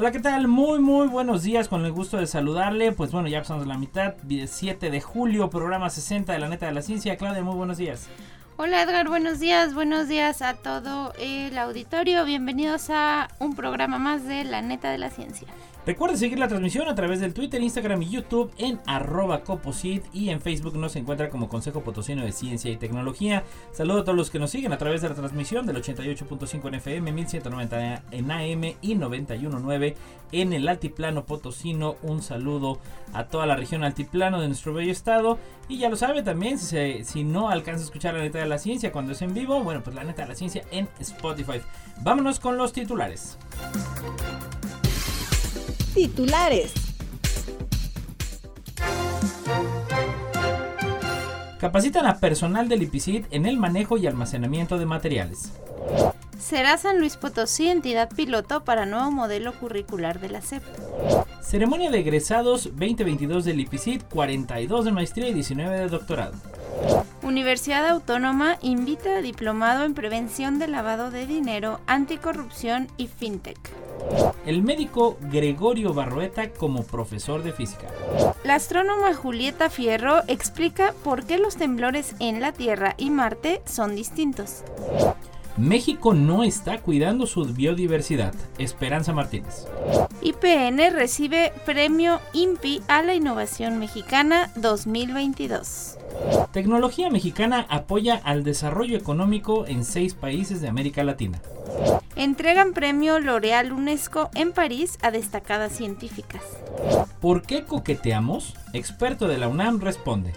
Hola, ¿qué tal? Muy, muy buenos días, con el gusto de saludarle. Pues bueno, ya pasamos la mitad, 7 de julio, programa 60 de la neta de la ciencia. Claudia, muy buenos días. Hola Edgar, buenos días, buenos días a todo el auditorio. Bienvenidos a un programa más de La Neta de la Ciencia. Recuerde seguir la transmisión a través del Twitter, Instagram y YouTube en arroba coposit y en Facebook nos encuentra como Consejo Potosino de Ciencia y Tecnología. Saludo a todos los que nos siguen a través de la transmisión del 88.5 en FM, 1190 en AM y 91.9 en el Altiplano Potosino. Un saludo a toda la región Altiplano de nuestro bello estado. Y ya lo sabe también, si, si no alcanza a escuchar la neta de la ciencia cuando es en vivo, bueno, pues la neta de la ciencia en Spotify. Vámonos con los titulares. Titulares. Capacitan a personal del IPCID en el manejo y almacenamiento de materiales. Será San Luis Potosí entidad piloto para nuevo modelo curricular de la SEP. Ceremonia de egresados 2022 del IPCID, 42 de maestría y 19 de doctorado. Universidad Autónoma invita a diplomado en prevención de lavado de dinero, anticorrupción y fintech. El médico Gregorio Barroeta como profesor de física. La astrónoma Julieta Fierro explica por qué los temblores en la Tierra y Marte son distintos. México no está cuidando su biodiversidad. Esperanza Martínez. IPN recibe premio INPI a la innovación mexicana 2022. Tecnología mexicana apoya al desarrollo económico en seis países de América Latina. Entregan premio L'Oreal UNESCO en París a destacadas científicas. ¿Por qué coqueteamos? Experto de la UNAM responde.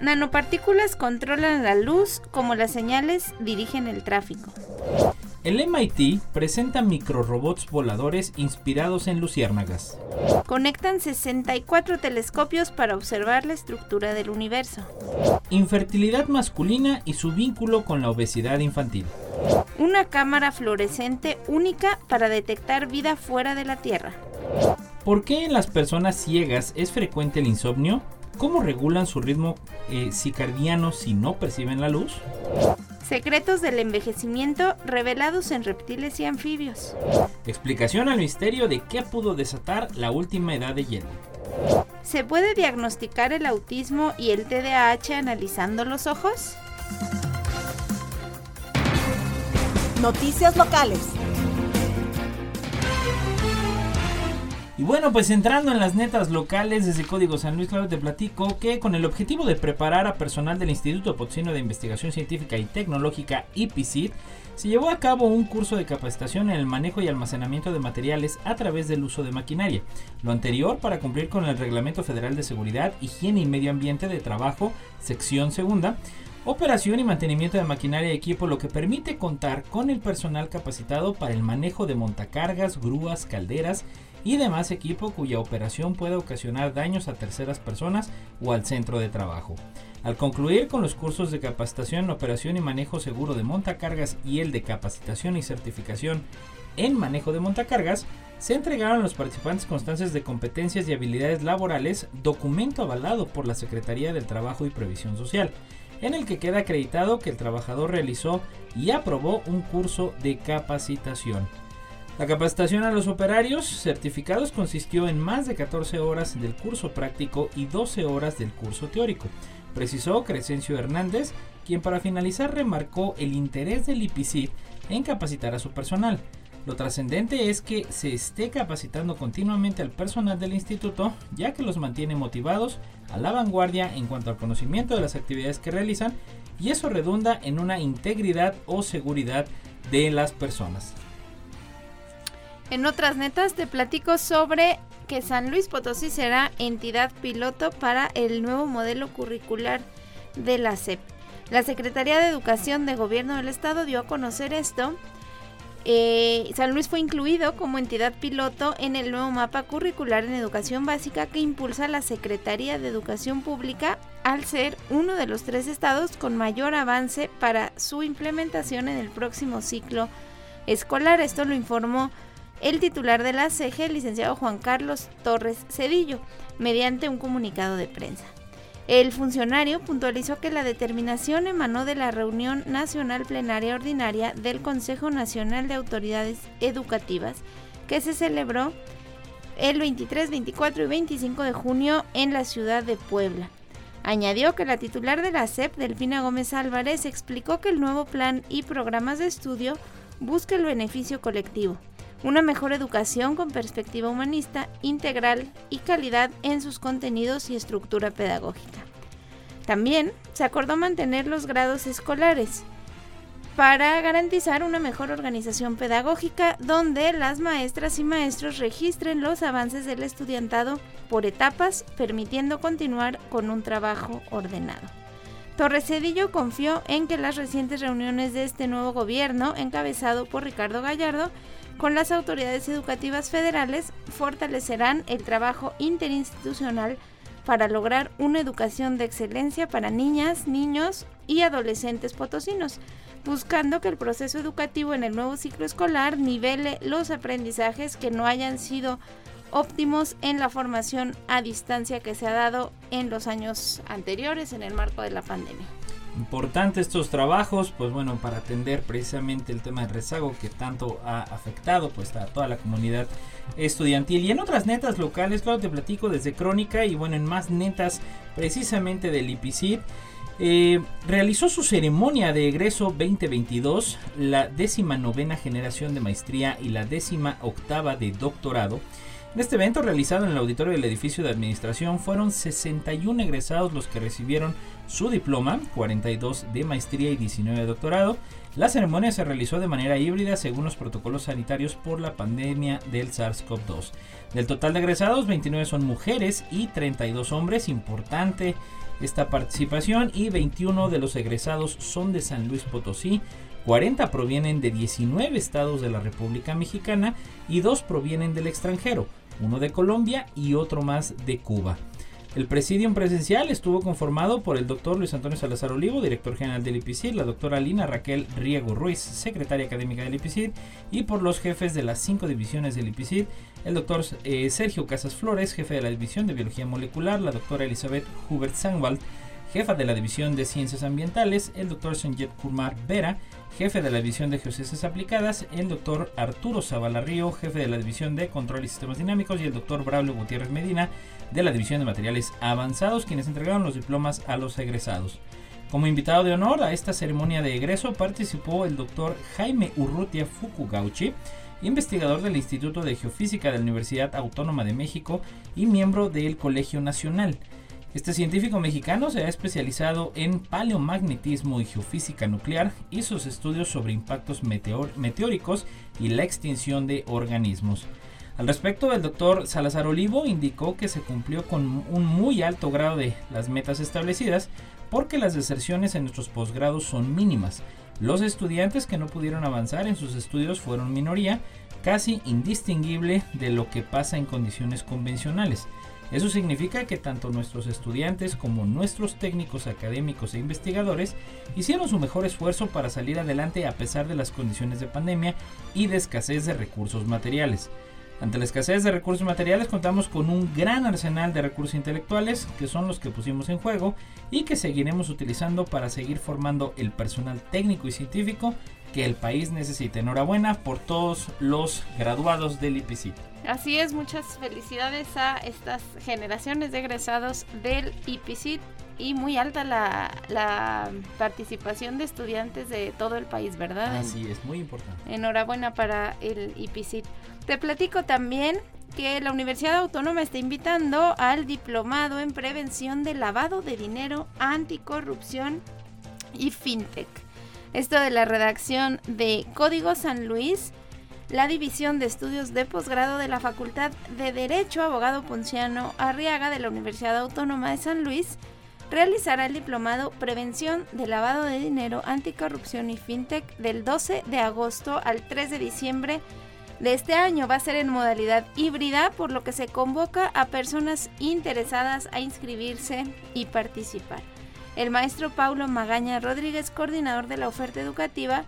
Nanopartículas controlan la luz como las señales dirigen el tráfico. El MIT presenta microrobots voladores inspirados en luciérnagas. Conectan 64 telescopios para observar la estructura del universo. Infertilidad masculina y su vínculo con la obesidad infantil. Una cámara fluorescente única para detectar vida fuera de la Tierra. ¿Por qué en las personas ciegas es frecuente el insomnio? ¿Cómo regulan su ritmo eh, circadiano si no perciben la luz? Secretos del envejecimiento revelados en reptiles y anfibios. Explicación al misterio de qué pudo desatar la última edad de hielo. ¿Se puede diagnosticar el autismo y el TDAH analizando los ojos? Noticias locales. Y bueno, pues entrando en las netas locales desde Código San Luis, claro, te platico que con el objetivo de preparar a personal del Instituto Potosino de Investigación Científica y Tecnológica IPCIT, se llevó a cabo un curso de capacitación en el manejo y almacenamiento de materiales a través del uso de maquinaria. Lo anterior para cumplir con el Reglamento Federal de Seguridad, Higiene y Medio Ambiente de Trabajo, sección segunda, operación y mantenimiento de maquinaria y equipo, lo que permite contar con el personal capacitado para el manejo de montacargas, grúas, calderas y demás equipo cuya operación puede ocasionar daños a terceras personas o al centro de trabajo. Al concluir con los cursos de capacitación, operación y manejo seguro de montacargas y el de capacitación y certificación en manejo de montacargas, se entregaron a los participantes constancias de competencias y habilidades laborales, documento avalado por la Secretaría del Trabajo y Previsión Social, en el que queda acreditado que el trabajador realizó y aprobó un curso de capacitación. La capacitación a los operarios certificados consistió en más de 14 horas del curso práctico y 12 horas del curso teórico, precisó Crescencio Hernández, quien para finalizar remarcó el interés del IPCIT en capacitar a su personal. Lo trascendente es que se esté capacitando continuamente al personal del instituto, ya que los mantiene motivados a la vanguardia en cuanto al conocimiento de las actividades que realizan y eso redunda en una integridad o seguridad de las personas. En otras netas te platico sobre que San Luis Potosí será entidad piloto para el nuevo modelo curricular de la SEP. La Secretaría de Educación de Gobierno del Estado dio a conocer esto eh, San Luis fue incluido como entidad piloto en el nuevo mapa curricular en educación básica que impulsa la Secretaría de Educación Pública al ser uno de los tres estados con mayor avance para su implementación en el próximo ciclo escolar. Esto lo informó el titular de la CEGE, el licenciado Juan Carlos Torres Cedillo, mediante un comunicado de prensa. El funcionario puntualizó que la determinación emanó de la reunión nacional plenaria ordinaria del Consejo Nacional de Autoridades Educativas que se celebró el 23, 24 y 25 de junio en la ciudad de Puebla. Añadió que la titular de la SEP, Delfina Gómez Álvarez, explicó que el nuevo plan y programas de estudio busca el beneficio colectivo, una mejor educación con perspectiva humanista, integral y calidad en sus contenidos y estructura pedagógica. También se acordó mantener los grados escolares para garantizar una mejor organización pedagógica donde las maestras y maestros registren los avances del estudiantado por etapas, permitiendo continuar con un trabajo ordenado. Torres Cedillo confió en que las recientes reuniones de este nuevo gobierno, encabezado por Ricardo Gallardo, con las autoridades educativas federales fortalecerán el trabajo interinstitucional para lograr una educación de excelencia para niñas, niños y adolescentes potosinos, buscando que el proceso educativo en el nuevo ciclo escolar nivele los aprendizajes que no hayan sido óptimos en la formación a distancia que se ha dado en los años anteriores en el marco de la pandemia importante estos trabajos, pues bueno, para atender precisamente el tema del rezago que tanto ha afectado pues a toda la comunidad estudiantil. Y en otras netas locales, claro, te platico desde Crónica y bueno, en más netas precisamente del IPICID. Eh, realizó su ceremonia de egreso 2022, la décima novena generación de maestría y la décima octava de doctorado en este evento realizado en el auditorio del edificio de administración fueron 61 egresados los que recibieron su diploma, 42 de maestría y 19 de doctorado. La ceremonia se realizó de manera híbrida según los protocolos sanitarios por la pandemia del SARS-CoV-2. Del total de egresados, 29 son mujeres y 32 hombres. Importante esta participación y 21 de los egresados son de San Luis Potosí, 40 provienen de 19 estados de la República Mexicana y 2 provienen del extranjero, uno de Colombia y otro más de Cuba. El presidium presencial estuvo conformado por el doctor Luis Antonio Salazar Olivo, director general del IPCIR, la doctora Lina Raquel Riego Ruiz, secretaria académica del IPCIR, y por los jefes de las cinco divisiones del IPCIR, el doctor eh, Sergio Casas Flores, jefe de la división de biología molecular, la doctora Elizabeth Hubert Sangwald, jefa de la División de Ciencias Ambientales, el doctor Sanjet Kumar Vera, jefe de la División de Geociencias Aplicadas, el doctor Arturo Zavala Río, jefe de la División de Control y Sistemas Dinámicos, y el doctor Braulio Gutiérrez Medina, de la División de Materiales Avanzados, quienes entregaron los diplomas a los egresados. Como invitado de honor a esta ceremonia de egreso participó el doctor Jaime Urrutia Fukugauchi, investigador del Instituto de Geofísica de la Universidad Autónoma de México y miembro del Colegio Nacional. Este científico mexicano se ha especializado en paleomagnetismo y geofísica nuclear y sus estudios sobre impactos meteóricos y la extinción de organismos. Al respecto, el doctor Salazar Olivo indicó que se cumplió con un muy alto grado de las metas establecidas porque las deserciones en nuestros posgrados son mínimas. Los estudiantes que no pudieron avanzar en sus estudios fueron minoría, casi indistinguible de lo que pasa en condiciones convencionales. Eso significa que tanto nuestros estudiantes como nuestros técnicos académicos e investigadores hicieron su mejor esfuerzo para salir adelante a pesar de las condiciones de pandemia y de escasez de recursos materiales. Ante la escasez de recursos materiales contamos con un gran arsenal de recursos intelectuales que son los que pusimos en juego y que seguiremos utilizando para seguir formando el personal técnico y científico que el país necesita. Enhorabuena por todos los graduados del IPC. Así es, muchas felicidades a estas generaciones de egresados del IPC y muy alta la, participación de estudiantes de todo el país, ¿verdad? Así es, muy importante. Enhorabuena para el IPC. Te platico también que la Universidad Autónoma está invitando al diplomado en prevención de lavado de dinero, anticorrupción y fintech. Esto de la redacción de Código San Luis, la División de Estudios de Posgrado de la Facultad de Derecho Abogado Ponciano Arriaga de la Universidad Autónoma de San Luis, realizará el diplomado Prevención de Lavado de Dinero, Anticorrupción y FinTech del 12 de agosto al 3 de diciembre de este año. Va a ser en modalidad híbrida, por lo que se convoca a personas interesadas a inscribirse y participar. El maestro Paulo Magaña Rodríguez, coordinador de la oferta educativa,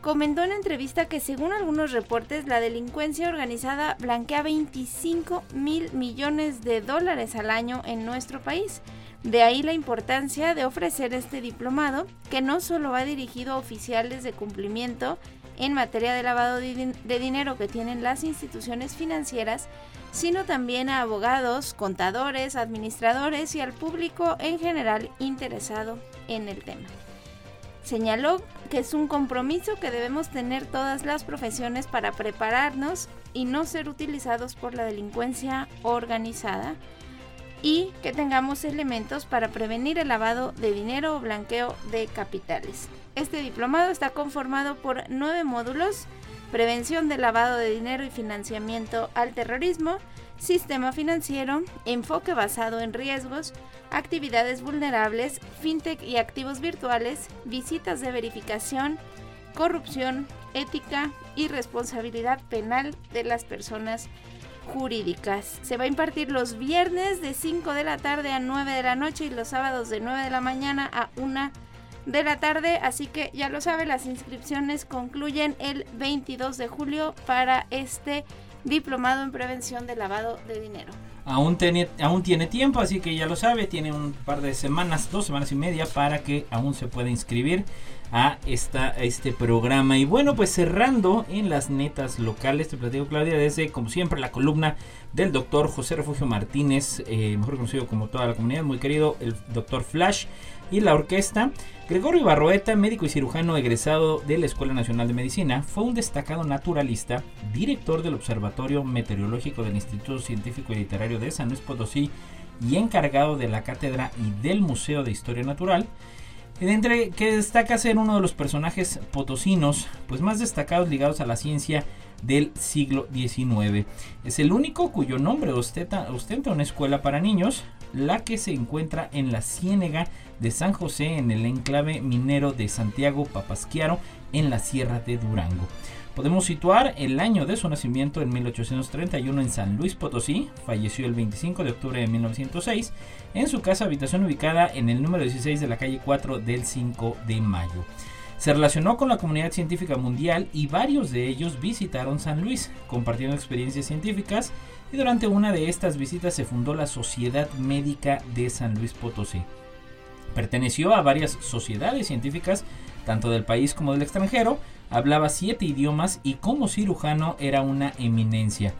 comentó en entrevista que según algunos reportes la delincuencia organizada blanquea 25 mil millones de dólares al año en nuestro país. De ahí la importancia de ofrecer este diplomado, que no solo va dirigido a oficiales de cumplimiento en materia de lavado de dinero que tienen las instituciones financieras, sino también a abogados, contadores, administradores y al público en general interesado en el tema. Señaló que es un compromiso que debemos tener todas las profesiones para prepararnos y no ser utilizados por la delincuencia organizada y que tengamos elementos para prevenir el lavado de dinero o blanqueo de capitales. Este diplomado está conformado por nueve módulos, prevención del lavado de dinero y financiamiento al terrorismo, sistema financiero, enfoque basado en riesgos, actividades vulnerables, fintech y activos virtuales, visitas de verificación, corrupción, ética y responsabilidad penal de las personas jurídicas. Se va a impartir los viernes de 5 de la tarde a 9 de la noche y los sábados de 9 de la mañana a 1 de la tarde, así que ya lo sabe, las inscripciones concluyen el 22 de julio para este diplomado en prevención de lavado de dinero. Aún tiene, aún tiene tiempo, así que ya lo sabe, tiene un par de semanas, dos semanas y media para que aún se pueda inscribir a, esta, este programa. Y bueno, pues cerrando en las netas locales, te platico Claudia, desde como siempre la columna del doctor José Refugio Martínez, eh, mejor conocido como toda la comunidad, muy querido, el doctor Flash y la orquesta. Gregorio Barroeta, médico y cirujano egresado de la Escuela Nacional de Medicina, fue un destacado naturalista, director del Observatorio Meteorológico del Instituto Científico y Literario de San Luis Potosí y encargado de la cátedra y del Museo de Historia Natural. Entre que destaca ser uno de los personajes potosinos pues más destacados ligados a la ciencia del siglo XIX. Es el único cuyo nombre ostenta, ostenta una escuela para niños, la que se encuentra en la Ciénega de San José en el enclave minero de Santiago Papasquiaro en la Sierra de Durango. Podemos situar el año de su nacimiento en 1831 en San Luis Potosí, falleció el 25 de octubre de 1906 en su casa habitación ubicada en el número 16 de la calle 4 del 5 de mayo. Se relacionó con la comunidad científica mundial y varios de ellos visitaron San Luis, compartiendo experiencias científicas y durante una de estas visitas se fundó la Sociedad Médica de San Luis Potosí. Perteneció a varias sociedades científicas, tanto del país como del extranjero, hablaba siete idiomas y como cirujano era una eminencia.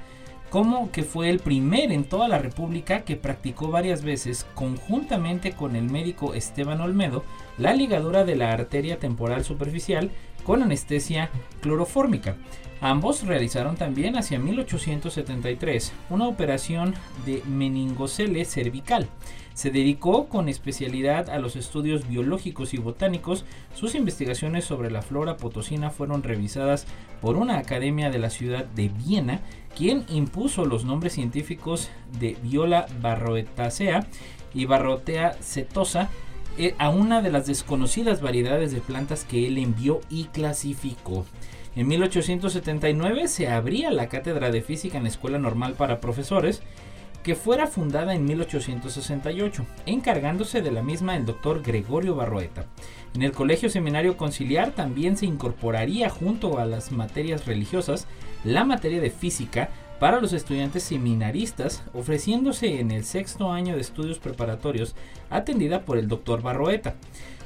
Como que fue el primer en toda la República que practicó varias veces, conjuntamente con el médico Esteban Olmedo, la ligadura de la arteria temporal superficial con anestesia clorofórmica. Ambos realizaron también hacia 1873 una operación de meningocele cervical. Se dedicó con especialidad a los estudios biológicos y botánicos. Sus investigaciones sobre la flora potosina fueron revisadas por una academia de la ciudad de Viena, quien impuso los nombres científicos de Viola barroetacea y Barrotea setosa a una de las desconocidas variedades de plantas que él envió y clasificó. En 1879 se abría la cátedra de física en la Escuela Normal para Profesores, que fuera fundada en 1868, encargándose de la misma el doctor Gregorio Barroeta. En el Colegio Seminario Conciliar también se incorporaría junto a las materias religiosas la materia de física para los estudiantes seminaristas, ofreciéndose en el sexto año de estudios preparatorios, atendida por el doctor Barroeta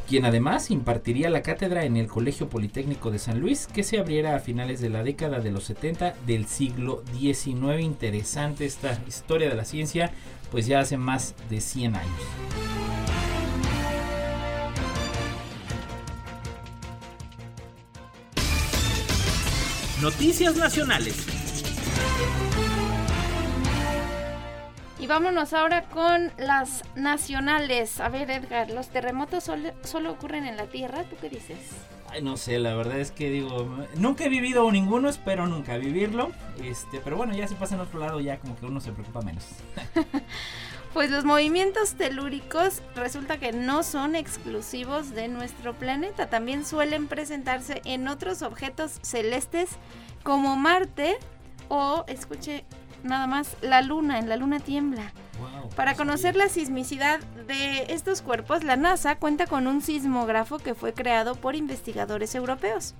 quien además impartiría la cátedra en el Colegio Politécnico de San Luis, que se abriera a finales de la década de los 70 del siglo XIX. Interesante esta historia de la ciencia, pues ya hace más de 100 años. Noticias Nacionales. Y vámonos ahora con las nacionales. A ver, Edgar, ¿los terremotos solo, ocurren en la Tierra? ¿Tú qué dices? Ay, no sé, la verdad es que digo, nunca he vivido ninguno, espero nunca vivirlo. Este, pero bueno, ya se pasa en otro lado, ya como que uno se preocupa menos. Pues los movimientos telúricos resulta que no son exclusivos de nuestro planeta, también suelen presentarse en otros objetos celestes como Marte o, escuche nada más, la Luna, en la Luna tiembla. Para conocer la sismicidad de estos cuerpos, la NASA cuenta con un sismógrafo que fue creado por investigadores europeos.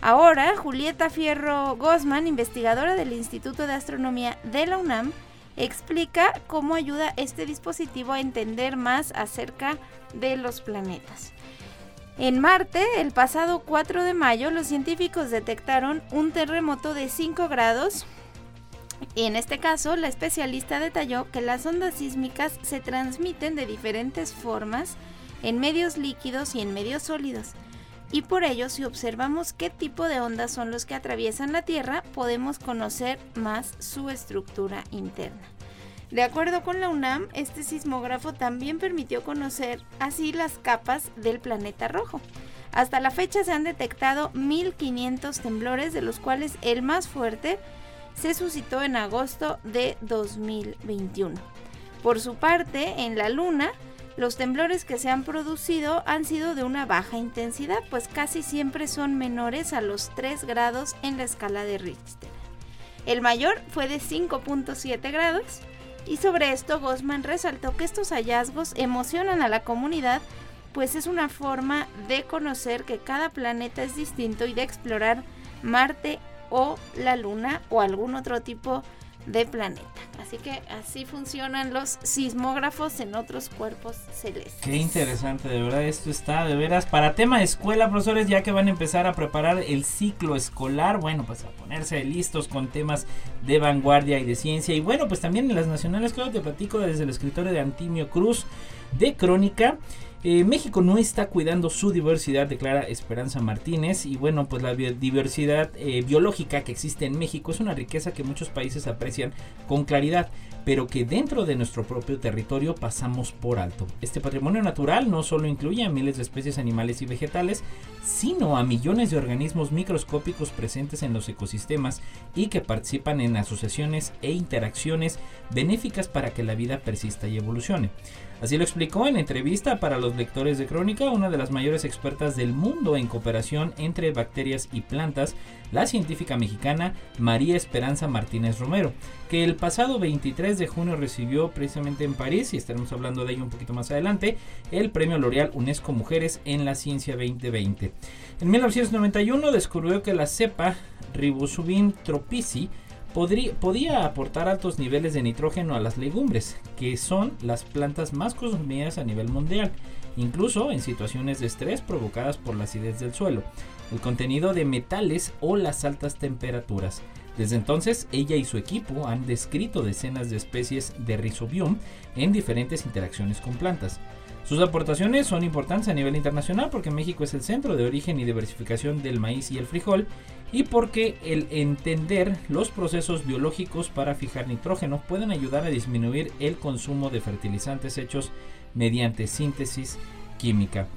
Ahora, Julieta Fierro Gosman, investigadora del Instituto de Astronomía de la UNAM, explica cómo ayuda este dispositivo a entender más acerca de los planetas. En Marte, el pasado 4 de mayo, los científicos detectaron un terremoto de 5 grados y en este caso, la especialista detalló que las ondas sísmicas se transmiten de diferentes formas en medios líquidos y en medios sólidos. Y por ello, si observamos qué tipo de ondas son los que atraviesan la Tierra, podemos conocer más su estructura interna. De acuerdo con la UNAM, este sismógrafo también permitió conocer así las capas del planeta rojo. Hasta la fecha se han detectado 1500 temblores, de los cuales el más fuerte se suscitó en agosto de 2021. Por su parte, en la Luna, los temblores que se han producido han sido de una baja intensidad, pues casi siempre son menores a los 3 grados en la escala de Richter. El mayor fue de 5.7 grados y sobre esto Gosman resaltó que estos hallazgos emocionan a la comunidad, pues es una forma de conocer que cada planeta es distinto y de explorar Marte o la luna o algún otro tipo de planeta. Así que así funcionan los sismógrafos en otros cuerpos celestes. Qué interesante, de verdad, esto está de veras para tema de escuela, profesores, ya que van a empezar a preparar el ciclo escolar, bueno, pues a ponerse listos con temas de vanguardia y de ciencia. Y bueno, pues también en las nacionales, claro, te platico desde el escritorio de Antimio Cruz de Crónica. Eh, México no está cuidando su diversidad, declara Esperanza Martínez. Y bueno, pues la diversidad eh, biológica que existe en México es una riqueza que muchos países aprecian con claridad, pero que dentro de nuestro propio territorio pasamos por alto. Este patrimonio natural no solo incluye a miles de especies animales y vegetales, sino a millones de organismos microscópicos presentes en los ecosistemas y que participan en asociaciones e interacciones benéficas para que la vida persista y evolucione. Así lo explicó en entrevista para los lectores de Crónica una de las mayores expertas del mundo en cooperación entre bacterias y plantas, la científica mexicana María Esperanza Martínez Romero, que el pasado 23 de junio recibió precisamente en París, y estaremos hablando de ello un poquito más adelante, el premio L'Oreal UNESCO Mujeres en la Ciencia 2020. En 1991 descubrió que la cepa Ribosubin tropici podría aportar altos niveles de nitrógeno a las legumbres, que son las plantas más consumidas a nivel mundial, incluso en situaciones de estrés provocadas por la acidez del suelo, el contenido de metales o las altas temperaturas. Desde entonces, ella y su equipo han descrito decenas de especies de Rhizobium en diferentes interacciones con plantas. Sus aportaciones son importantes a nivel internacional porque México es el centro de origen y diversificación del maíz y el frijol y porque el entender los procesos biológicos para fijar nitrógeno pueden ayudar a disminuir el consumo de fertilizantes hechos mediante síntesis química.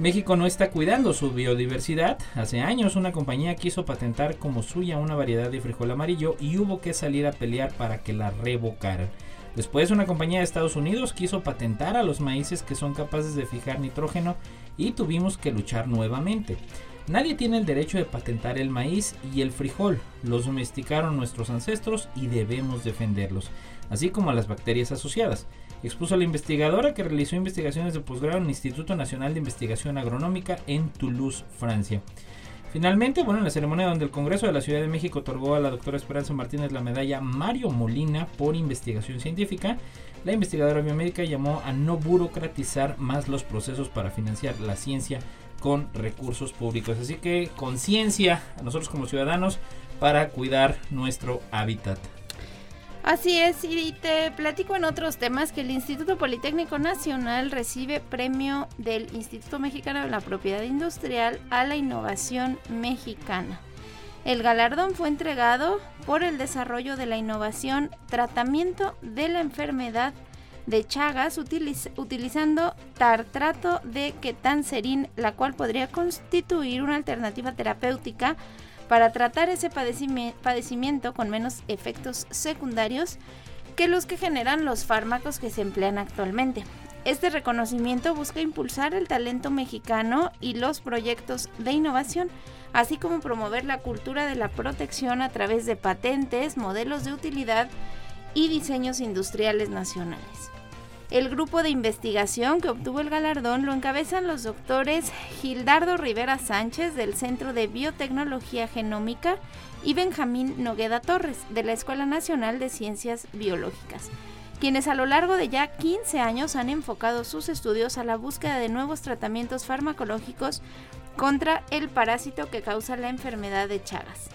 México no está cuidando su biodiversidad. Hace años una compañía quiso patentar como suya una variedad de frijol amarillo y hubo que salir a pelear para que la revocaran. Después una compañía de Estados Unidos quiso patentar a los maíces que son capaces de fijar nitrógeno y tuvimos que luchar nuevamente. Nadie tiene el derecho de patentar el maíz y el frijol. Los domesticaron nuestros ancestros y debemos defenderlos, así como a las bacterias asociadas. Expuso a la investigadora que realizó investigaciones de posgrado en el Instituto Nacional de Investigación Agronómica en Toulouse, Francia. Finalmente, bueno, en la ceremonia donde el Congreso de la Ciudad de México otorgó a la doctora Esperanza Martínez la medalla Mario Molina por investigación científica, la investigadora biomédica llamó a no burocratizar más los procesos para financiar la ciencia con recursos públicos. Así que conciencia a nosotros como ciudadanos para cuidar nuestro hábitat. Así es, y te platico en otros temas que el Instituto Politécnico Nacional recibe premio del Instituto Mexicano de la Propiedad Industrial a la Innovación Mexicana. El galardón fue entregado por el desarrollo de la innovación tratamiento de la enfermedad de Chagas utilizando tartrato de ketanserin, la cual podría constituir una alternativa terapéutica para tratar ese padecimiento con menos efectos secundarios que los que generan los fármacos que se emplean actualmente. Este reconocimiento busca impulsar el talento mexicano y los proyectos de innovación, así como promover la cultura de la protección a través de patentes, modelos de utilidad y diseños industriales nacionales. El grupo de investigación que obtuvo el galardón lo encabezan los doctores Gildardo Rivera Sánchez del Centro de Biotecnología Genómica y Benjamín Nogueda Torres de la Escuela Nacional de Ciencias Biológicas, quienes a lo largo de ya 15 años han enfocado sus estudios a la búsqueda de nuevos tratamientos farmacológicos contra el parásito que causa la enfermedad de Chagas.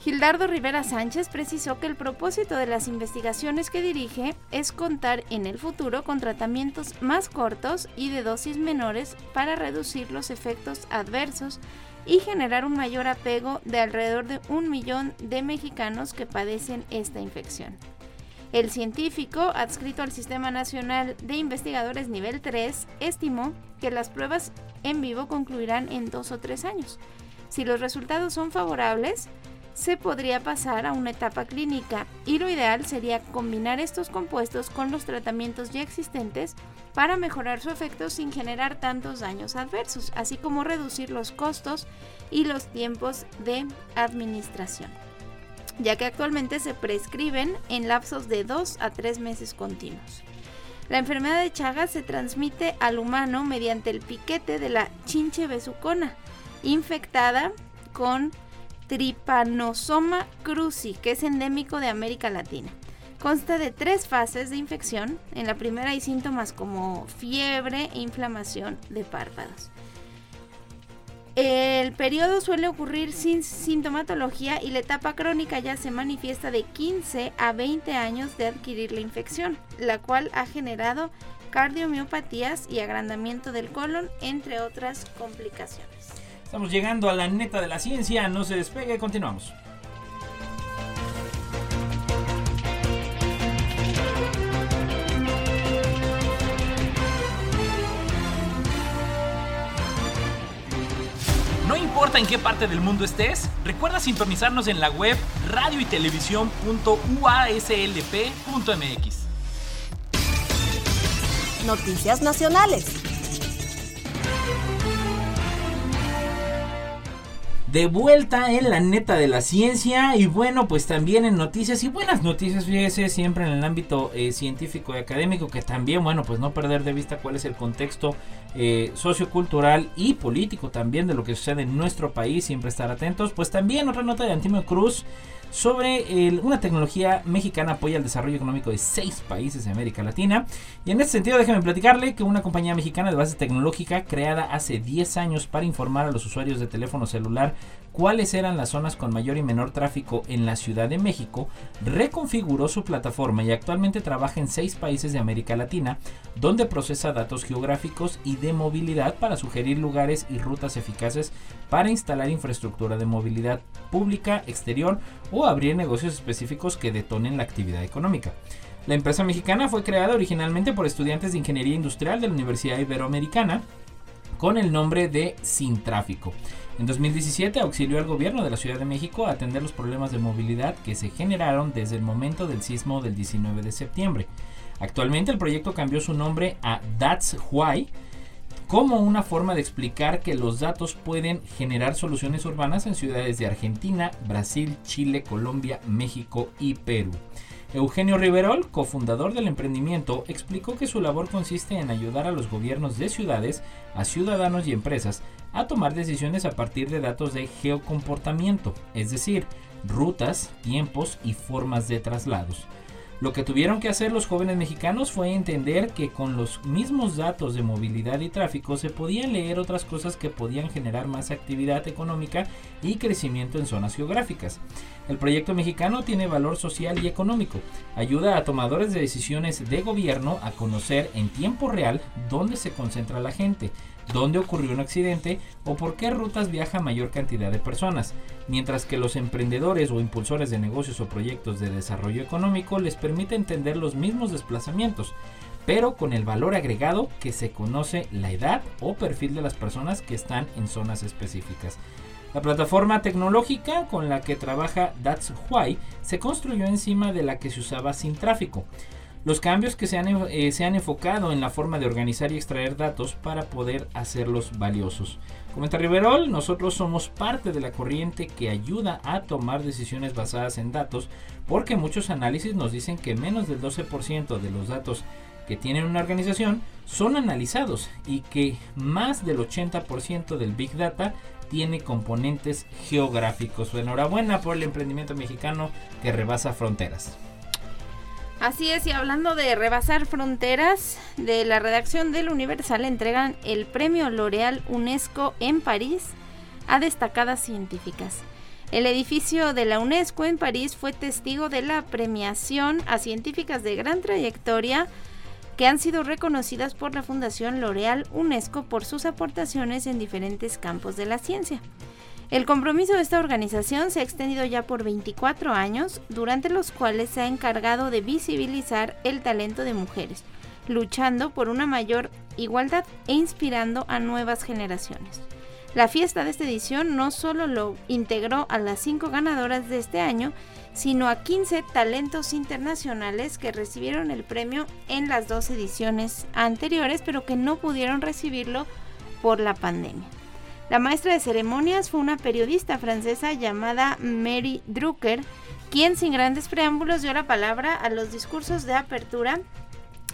Gildardo Rivera Sánchez precisó que el propósito de las investigaciones que dirige es contar en el futuro con tratamientos más cortos y de dosis menores para reducir los efectos adversos y generar un mayor apego de alrededor de un millón de mexicanos que padecen esta infección. El científico, adscrito al Sistema Nacional de Investigadores Nivel 3, estimó que las pruebas en vivo concluirán en dos o tres años. Si los resultados son favorables, se podría pasar a una etapa clínica y lo ideal sería combinar estos compuestos con los tratamientos ya existentes para mejorar su efecto sin generar tantos daños adversos, así como reducir los costos y los tiempos de administración, ya que actualmente se prescriben en lapsos de 2 a 3 meses continuos. La enfermedad de Chagas se transmite al humano mediante el piquete de la chinche besucona, infectada con Trypanosoma cruzi, que es endémico de América Latina. Consta de tres fases de infección. En la primera hay síntomas como fiebre e inflamación de párpados. El periodo suele ocurrir sin sintomatología y la etapa crónica ya se manifiesta de 15 a 20 años de adquirir la infección, la cual ha generado cardiomiopatías y agrandamiento del colon, entre otras complicaciones. Estamos llegando a la neta de la ciencia, no se despegue, continuamos. No importa en qué parte del mundo estés, recuerda sintonizarnos en la web radio y Noticias nacionales. De vuelta en la neta de la ciencia y bueno pues también en noticias y buenas noticias fíjese siempre en el ámbito eh, científico y académico que también bueno pues no perder de vista cuál es el contexto eh, sociocultural y político también de lo que sucede en nuestro país siempre estar atentos pues también otra nota de Antonio Cruz sobre una tecnología mexicana apoya el desarrollo económico de seis países de América Latina. Y en este sentido, déjeme platicarle que una compañía mexicana de base tecnológica creada hace 10 años para informar a los usuarios de teléfono celular cuáles eran las zonas con mayor y menor tráfico en la Ciudad de México, reconfiguró su plataforma y actualmente trabaja en seis países de América Latina, donde procesa datos geográficos y de movilidad para sugerir lugares y rutas eficaces para instalar infraestructura de movilidad pública, exterior o abrir negocios específicos que detonen la actividad económica. La empresa mexicana fue creada originalmente por estudiantes de Ingeniería Industrial de la Universidad Iberoamericana con el nombre de Sin Tráfico. En 2017 auxilió al gobierno de la Ciudad de México a atender los problemas de movilidad que se generaron desde el momento del sismo del 19 de septiembre. Actualmente el proyecto cambió su nombre a That's Why como una forma de explicar que los datos pueden generar soluciones urbanas en ciudades de Argentina, Brasil, Chile, Colombia, México y Perú. Eugenio Riverol, cofundador del emprendimiento, explicó que su labor consiste en ayudar a los gobiernos de ciudades, a ciudadanos y empresas a tomar decisiones a partir de datos de geocomportamiento, es decir, rutas, tiempos y formas de traslados. Lo que tuvieron que hacer los jóvenes mexicanos fue entender que con los mismos datos de movilidad y tráfico se podían leer otras cosas que podían generar más actividad económica y crecimiento en zonas geográficas. El proyecto mexicano tiene valor social y económico. Ayuda a tomadores de decisiones de gobierno a conocer en tiempo real dónde se concentra la gente, dónde ocurrió un accidente o por qué rutas viaja mayor cantidad de personas, mientras que los emprendedores o impulsores de negocios o proyectos de desarrollo económico les permite entender los mismos desplazamientos, pero con el valor agregado que se conoce la edad o perfil de las personas que están en zonas específicas. La plataforma tecnológica con la que trabaja That's Why se construyó encima de la que se usaba sin tráfico. Los cambios que se han, eh, se han enfocado en la forma de organizar y extraer datos para poder hacerlos valiosos. Comenta Riverol, nosotros somos parte de la corriente que ayuda a tomar decisiones basadas en datos porque muchos análisis nos dicen que menos del 12% de los datos que tienen una organización son analizados y que más del 80% del Big Data tiene componentes geográficos. Enhorabuena por el emprendimiento mexicano que rebasa fronteras. Así es, y hablando de rebasar fronteras, de la redacción del Universal entregan el premio L'Oréal UNESCO en París a destacadas científicas. El edificio de la UNESCO en París fue testigo de la premiación a científicas de gran trayectoria que han sido reconocidas por la Fundación L'Oréal UNESCO por sus aportaciones en diferentes campos de la ciencia. El compromiso de esta organización se ha extendido ya por 24 años, durante los cuales se ha encargado de visibilizar el talento de mujeres, luchando por una mayor igualdad e inspirando a nuevas generaciones. La fiesta de esta edición no solo lo integró a las cinco ganadoras de este año, sino a 15 talentos internacionales que recibieron el premio en las dos ediciones anteriores, pero que no pudieron recibirlo por la pandemia. La maestra de ceremonias fue una periodista francesa llamada Mary Drucker, quien sin grandes preámbulos dio la palabra a los discursos de apertura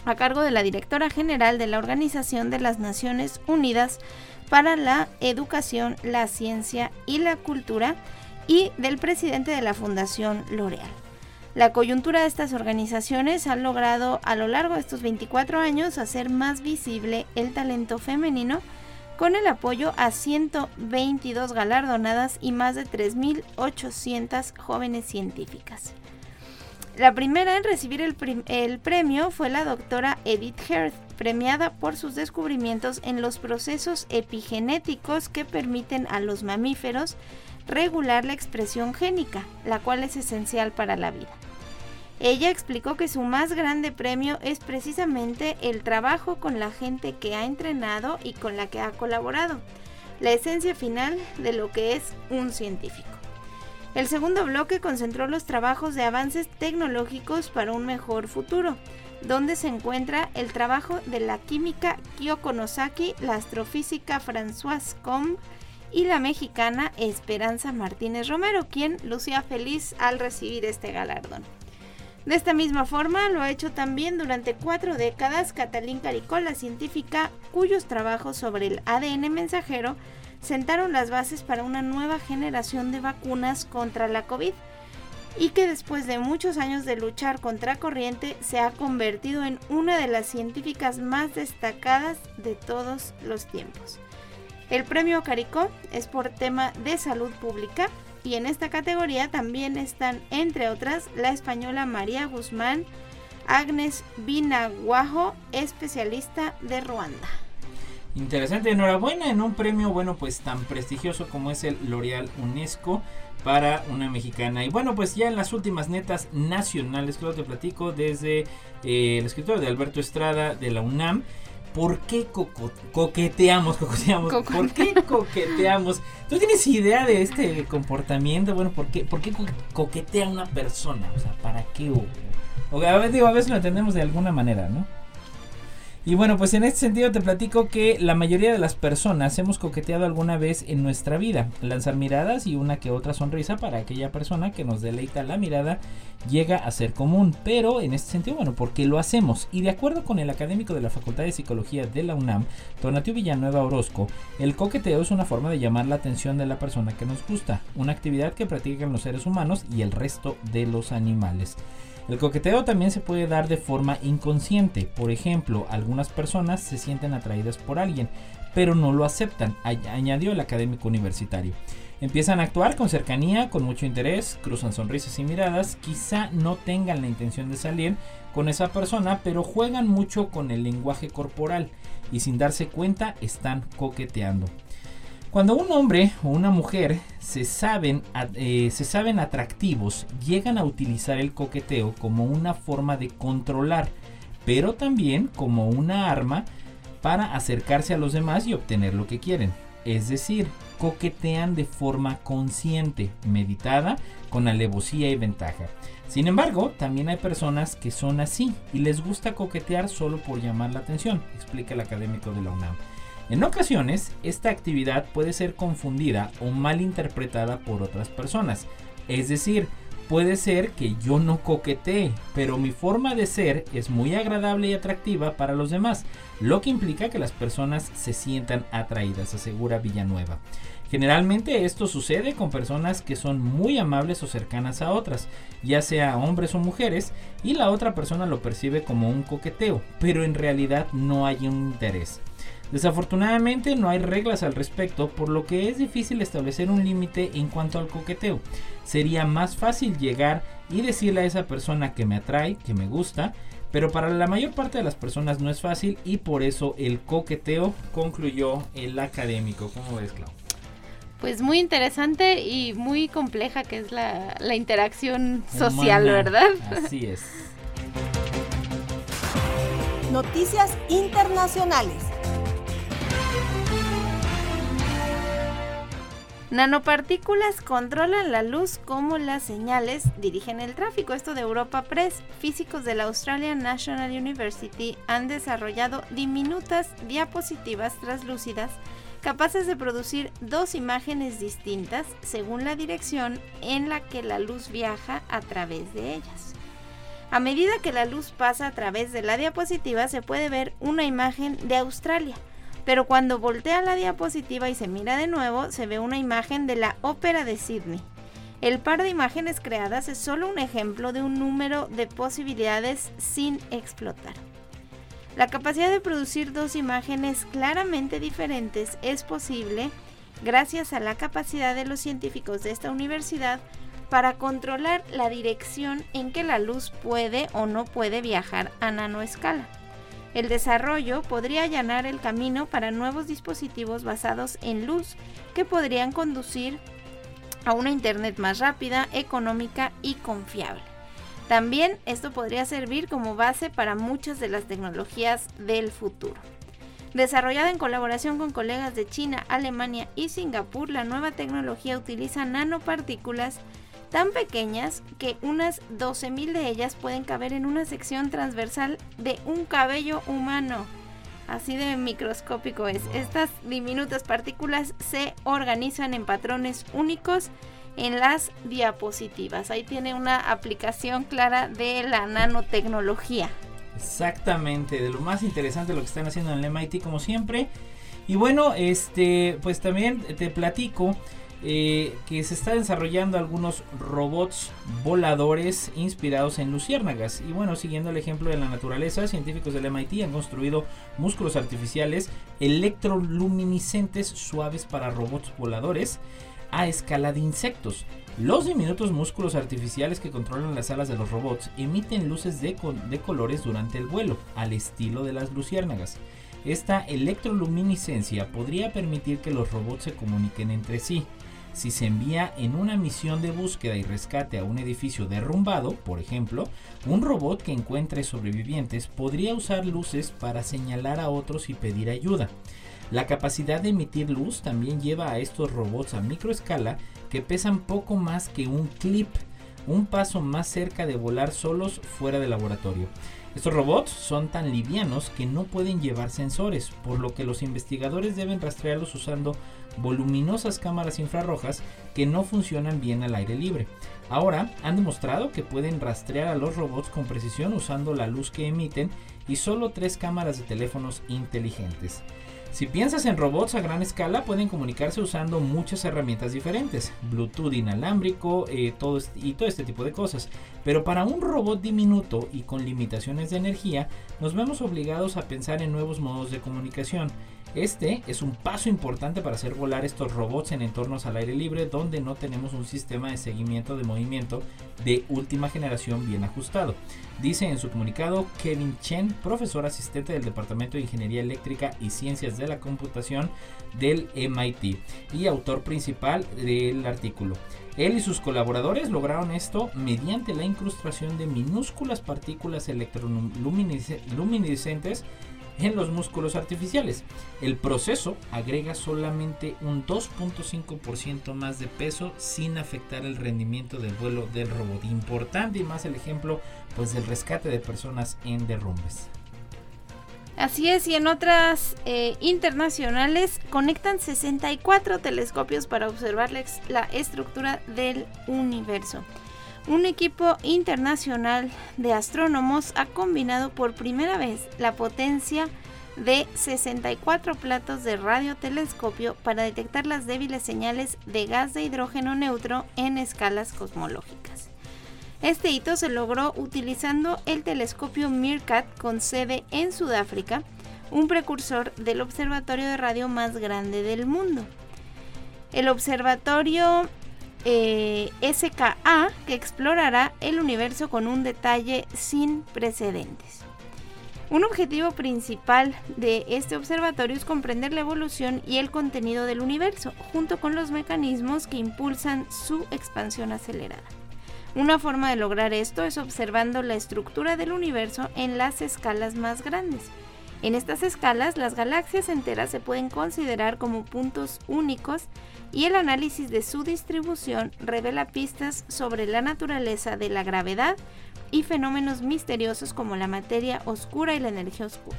a cargo de la directora general de la Organización de las Naciones Unidas para la Educación, la Ciencia y la Cultura y del presidente de la Fundación L'Oréal. La coyuntura de estas organizaciones ha logrado a lo largo de estos 24 años hacer más visible el talento femenino con el apoyo a 122 galardonadas y más de 3.800 jóvenes científicas. La primera en recibir el, premio fue la doctora Edith Hearth, premiada por sus descubrimientos en los procesos epigenéticos que permiten a los mamíferos regular la expresión génica, la cual es esencial para la vida. Ella explicó que su más grande premio es precisamente el trabajo con la gente que ha entrenado y con la que ha colaborado, la esencia final de lo que es un científico. El segundo bloque concentró los trabajos de avances tecnológicos para un mejor futuro, donde se encuentra el trabajo de la química Kyoko Nosaki, la astrofísica Françoise Combe y la mexicana Esperanza Martínez Romero, quien lucía feliz al recibir este galardón. De esta misma forma lo ha hecho también durante cuatro décadas Catalín Caricó, la científica cuyos trabajos sobre el ADN mensajero sentaron las bases para una nueva generación de vacunas contra la COVID y que después de muchos años de luchar contra corriente se ha convertido en una de las científicas más destacadas de todos los tiempos. El premio Caricó es por tema de salud pública y en esta categoría también están, entre otras, la española María Guzmán, Agnes Binaguajo, especialista de Ruanda. Interesante, enhorabuena en un premio, bueno, pues tan prestigioso como es el L'Oreal UNESCO para una mexicana. Y bueno, pues ya en las últimas netas nacionales, que te platico desde eh, el escritor de Alberto Estrada de la UNAM. ¿Por qué coqueteamos, coqueteamos? ¿Por qué coqueteamos? ¿Tú tienes idea de este comportamiento? Bueno, ¿por qué, por qué coquetea una persona? O sea, ¿para qué? O, a, veces, digo, a veces lo entendemos de alguna manera, ¿no? Y bueno, pues en este sentido te platico que la mayoría de las personas hemos coqueteado alguna vez en nuestra vida. Lanzar miradas y una que otra sonrisa para aquella persona que nos deleita la mirada llega a ser común. Pero en este sentido, bueno, ¿por qué lo hacemos? Y de acuerdo con el académico de la Facultad de Psicología de la UNAM, Donatio Villanueva Orozco, el coqueteo es una forma de llamar la atención de la persona que nos gusta, una actividad que practican los seres humanos y el resto de los animales. El coqueteo también se puede dar de forma inconsciente. Por ejemplo, algunas personas se sienten atraídas por alguien, pero no lo aceptan, añadió el académico universitario. Empiezan a actuar con cercanía, con mucho interés, cruzan sonrisas y miradas, quizá no tengan la intención de salir con esa persona, pero juegan mucho con el lenguaje corporal y sin darse cuenta están coqueteando. Cuando un hombre o una mujer se saben, eh, se saben atractivos, llegan a utilizar el coqueteo como una forma de controlar, pero también como una arma para acercarse a los demás y obtener lo que quieren. es decir, coquetean de forma consciente, meditada, con alevosía y ventaja. Sin embargo, también hay personas que son así y les gusta coquetear solo por llamar la atención, explica el académico de la UNAM. En ocasiones, esta actividad puede ser confundida o mal interpretada por otras personas. Es decir, puede ser que yo no coquetee, pero mi forma de ser es muy agradable y atractiva para los demás, lo que implica que las personas se sientan atraídas, asegura Villanueva. Generalmente esto sucede con personas que son muy amables o cercanas a otras, ya sea hombres o mujeres, y la otra persona lo percibe como un coqueteo, pero en realidad no hay un interés. Desafortunadamente no hay reglas al respecto, por lo que es difícil establecer un límite en cuanto al coqueteo. Sería más fácil llegar y decirle a esa persona que me atrae, que me gusta, pero para la mayor parte de las personas no es fácil y por eso el coqueteo concluyó el académico. ¿Cómo ves, Clau? Pues muy interesante y muy compleja que es la, interacción social, ¿verdad? Así es. Noticias internacionales. Nanopartículas controlan la luz como las señales dirigen el tráfico. Esto de Europa Press. Físicos de la Australian National University han desarrollado diminutas diapositivas translúcidas capaces de producir dos imágenes distintas según la dirección en la que la luz viaja a través de ellas. A medida que la luz pasa a través de la diapositiva se puede ver una imagen de Australia pero cuando voltea la diapositiva y se mira de nuevo, se ve una imagen de la Ópera de Sydney. El par de imágenes creadas es solo un ejemplo de un número de posibilidades sin explotar. La capacidad de producir dos imágenes claramente diferentes es posible gracias a la capacidad de los científicos de esta universidad para controlar la dirección en que la luz puede o no puede viajar a nanoescala. El desarrollo podría allanar el camino para nuevos dispositivos basados en luz que podrían conducir a una Internet más rápida, económica y confiable. También esto podría servir como base para muchas de las tecnologías del futuro. Desarrollada en colaboración con colegas de China, Alemania y Singapur, la nueva tecnología utiliza nanopartículas tan pequeñas que unas 12.000 de ellas pueden caber en una sección transversal de un cabello humano. Así de microscópico es. Estas diminutas partículas se organizan en patrones únicos en las diapositivas. Ahí tiene una aplicación clara de la nanotecnología. Exactamente, de lo más interesante lo que están haciendo en el MIT como siempre. Y bueno, este, pues también te platico eh, que se está desarrollando algunos robots voladores inspirados en luciérnagas. Y bueno, siguiendo el ejemplo de la naturaleza, científicos del MIT han construido músculos artificiales electroluminiscentes suaves para robots voladores a escala de insectos. Los diminutos músculos artificiales que controlan las alas de los robots emiten luces de, de colores durante el vuelo, al estilo de las luciérnagas. Esta electroluminiscencia podría permitir que los robots se comuniquen entre sí. Si se envía en una misión de búsqueda y rescate a un edificio derrumbado, por ejemplo, un robot que encuentre sobrevivientes podría usar luces para señalar a otros y pedir ayuda. La capacidad de emitir luz también lleva a estos robots a microescala que pesan poco más que un clip, un paso más cerca de volar solos fuera del laboratorio. Estos robots son tan livianos que no pueden llevar sensores, por lo que los investigadores deben rastrearlos usando voluminosas cámaras infrarrojas que no funcionan bien al aire libre. Ahora han demostrado que pueden rastrear a los robots con precisión usando la luz que emiten y solo tres cámaras de teléfonos inteligentes. Si piensas en robots a gran escala, pueden comunicarse usando muchas herramientas diferentes, Bluetooth inalámbrico eh, y todo este tipo de cosas. Pero para un robot diminuto y con limitaciones de energía, nos vemos obligados a pensar en nuevos modos de comunicación. Este es un paso importante para hacer volar estos robots en entornos al aire libre donde no tenemos un sistema de seguimiento de movimiento de última generación bien ajustado. Dice en su comunicado Kevin Chen, profesor asistente del Departamento de Ingeniería Eléctrica y Ciencias de la Computación del MIT y autor principal del artículo. Él y sus colaboradores lograron esto mediante la incrustación de minúsculas partículas electroluminiscentes en los músculos artificiales. El proceso agrega solamente un 2.5% más de peso sin afectar el rendimiento del vuelo del robot. Importante y más el ejemplo pues del rescate de personas en derrumbes. Así es, y en otras eh, internacionales conectan 64 telescopios para observar la estructura del universo. Un equipo internacional de astrónomos ha combinado por primera vez la potencia de 64 platos de radiotelescopio para detectar las débiles señales de gas de hidrógeno neutro en escalas cosmológicas. Este hito se logró utilizando el telescopio Meerkat con sede en Sudáfrica, un precursor del observatorio de radio más grande del mundo. El observatorio eh, SKA que explorará el universo con un detalle sin precedentes. Un objetivo principal de este observatorio es comprender la evolución y el contenido del universo, junto con los mecanismos que impulsan su expansión acelerada. Una forma de lograr esto es observando la estructura del universo en las escalas más grandes. En estas escalas, las galaxias enteras se pueden considerar como puntos únicos y el análisis de su distribución revela pistas sobre la naturaleza de la gravedad y fenómenos misteriosos como la materia oscura y la energía oscura.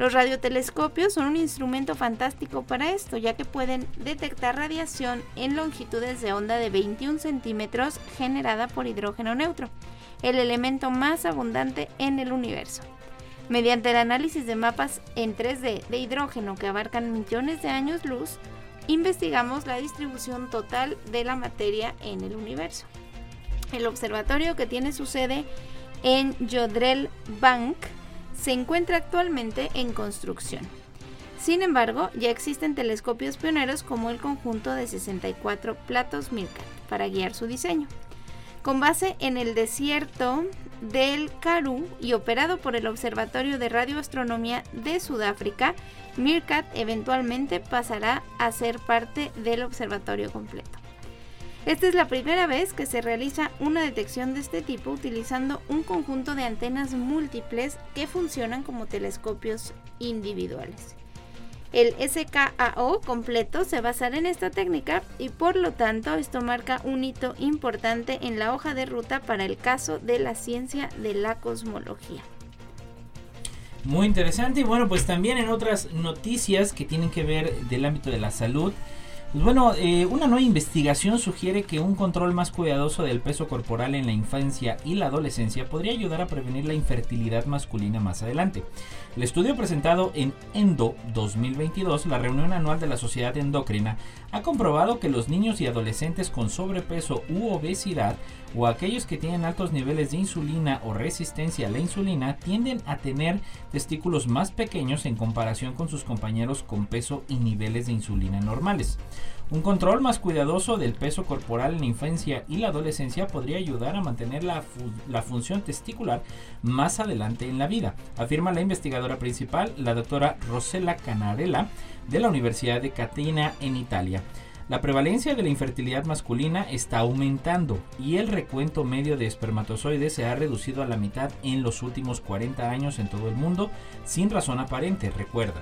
Los radiotelescopios son un instrumento fantástico para esto, ya que pueden detectar radiación en longitudes de onda de 21 centímetros generada por hidrógeno neutro, el elemento más abundante en el universo. Mediante el análisis de mapas en 3D de hidrógeno que abarcan millones de años luz, investigamos la distribución total de la materia en el universo. El observatorio que tiene su sede en Jodrell Bank se encuentra actualmente en construcción. Sin embargo, ya existen telescopios pioneros como el conjunto de 64 platos Meerkat para guiar su diseño. Con base en el desierto del Karoo y operado por el Observatorio de Radioastronomía de Sudáfrica, Meerkat eventualmente pasará a ser parte del observatorio completo. Esta es la primera vez que se realiza una detección de este tipo utilizando un conjunto de antenas múltiples que funcionan como telescopios individuales. El SKAO completo se basará en esta técnica y por lo tanto esto marca un hito importante en la hoja de ruta para el caso de la ciencia de la cosmología. Muy interesante y bueno pues también en otras noticias que tienen que ver del ámbito de la salud pues bueno, eh, una nueva investigación sugiere que un control más cuidadoso del peso corporal en la infancia y la adolescencia podría ayudar a prevenir la infertilidad masculina más adelante. El estudio presentado en ENDO 2022, la reunión anual de la Sociedad Endocrina, ha comprobado que los niños y adolescentes con sobrepeso u obesidad o aquellos que tienen altos niveles de insulina o resistencia a la insulina tienden a tener testículos más pequeños en comparación con sus compañeros con peso y niveles de insulina normales. Un control más cuidadoso del peso corporal en la infancia y la adolescencia podría ayudar a mantener la, función testicular más adelante en la vida, afirma la investigadora principal, la doctora Rosella Canarella, de la Universidad de Catena en Italia. La prevalencia de la infertilidad masculina está aumentando y el recuento medio de espermatozoides se ha reducido a la mitad en los últimos 40 años en todo el mundo sin razón aparente, recuerda.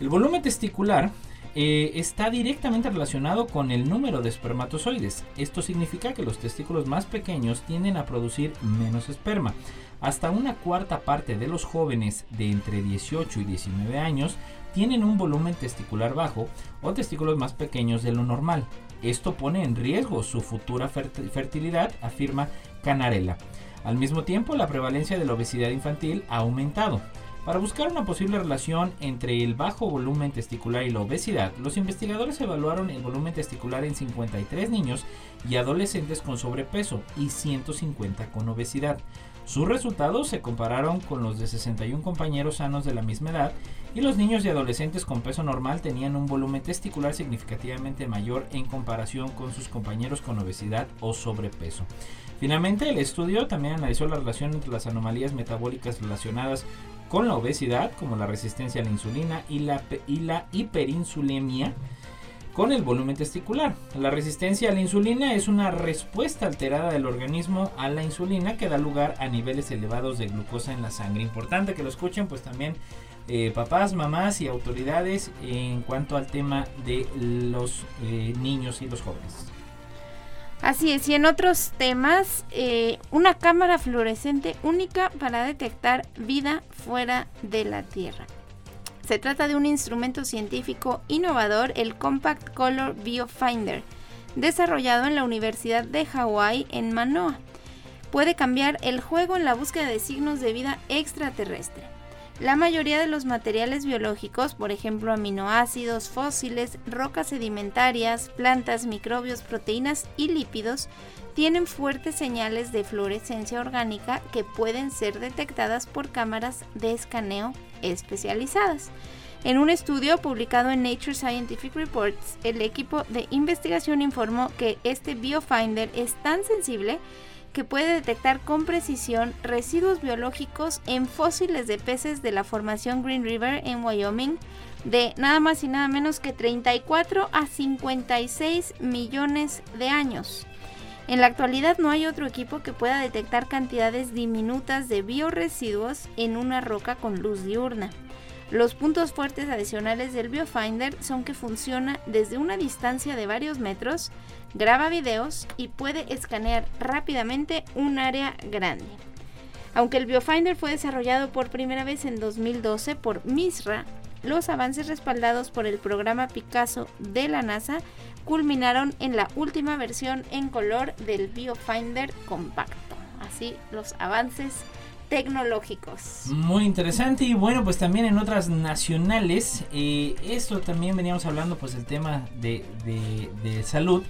El volumen testicular eh, está directamente relacionado con el número de espermatozoides. Esto significa que los testículos más pequeños tienden a producir menos esperma. Hasta una cuarta parte de los jóvenes de entre 18 y 19 años tienen un volumen testicular bajo o testículos más pequeños de lo normal. Esto pone en riesgo su futura fertilidad, afirma Canarella. Al mismo tiempo, la prevalencia de la obesidad infantil ha aumentado. Para buscar una posible relación entre el bajo volumen testicular y la obesidad, los investigadores evaluaron el volumen testicular en 53 niños y adolescentes con sobrepeso y 150 con obesidad. Sus resultados se compararon con los de 61 compañeros sanos de la misma edad y los niños y adolescentes con peso normal tenían un volumen testicular significativamente mayor en comparación con sus compañeros con obesidad o sobrepeso. Finalmente, el estudio también analizó la relación entre las anomalías metabólicas relacionadas con la obesidad, como la resistencia a la insulina y la, y la hiperinsulemia, con el volumen testicular. La resistencia a la insulina es una respuesta alterada del organismo a la insulina que da lugar a niveles elevados de glucosa en la sangre. Importante que lo escuchen pues también eh, papás, mamás y autoridades en cuanto al tema de los eh, niños y los jóvenes. Así es, y en otros temas, eh, una cámara fluorescente única para detectar vida fuera de la Tierra. Se trata de un instrumento científico innovador, el Compact Color Biofinder, desarrollado en la Universidad de Hawái en Manoa. Puede cambiar el juego en la búsqueda de signos de vida extraterrestre. La mayoría de los materiales biológicos, por ejemplo aminoácidos, fósiles, rocas sedimentarias, plantas, microbios, proteínas y lípidos, tienen fuertes señales de fluorescencia orgánica que pueden ser detectadas por cámaras de escaneo especializadas. En un estudio publicado en Nature Scientific Reports, el equipo de investigación informó que este biofinder es tan sensible que puede detectar con precisión residuos biológicos en fósiles de peces de la formación Green River en Wyoming de nada más y nada menos que 34 a 56 millones de años. En la actualidad no hay otro equipo que pueda detectar cantidades diminutas de bioresiduos en una roca con luz diurna. Los puntos fuertes adicionales del Biofinder son que funciona desde una distancia de varios metros, graba videos y puede escanear rápidamente un área grande. Aunque el Biofinder fue desarrollado por primera vez en 2012 por MISRA, los avances respaldados por el programa Picasso de la NASA culminaron en la última versión en color del Biofinder compacto. Así los avances tecnológicos. Muy interesante y bueno, pues también en otras nacionales, eh, esto también veníamos hablando pues el tema de, de, salud.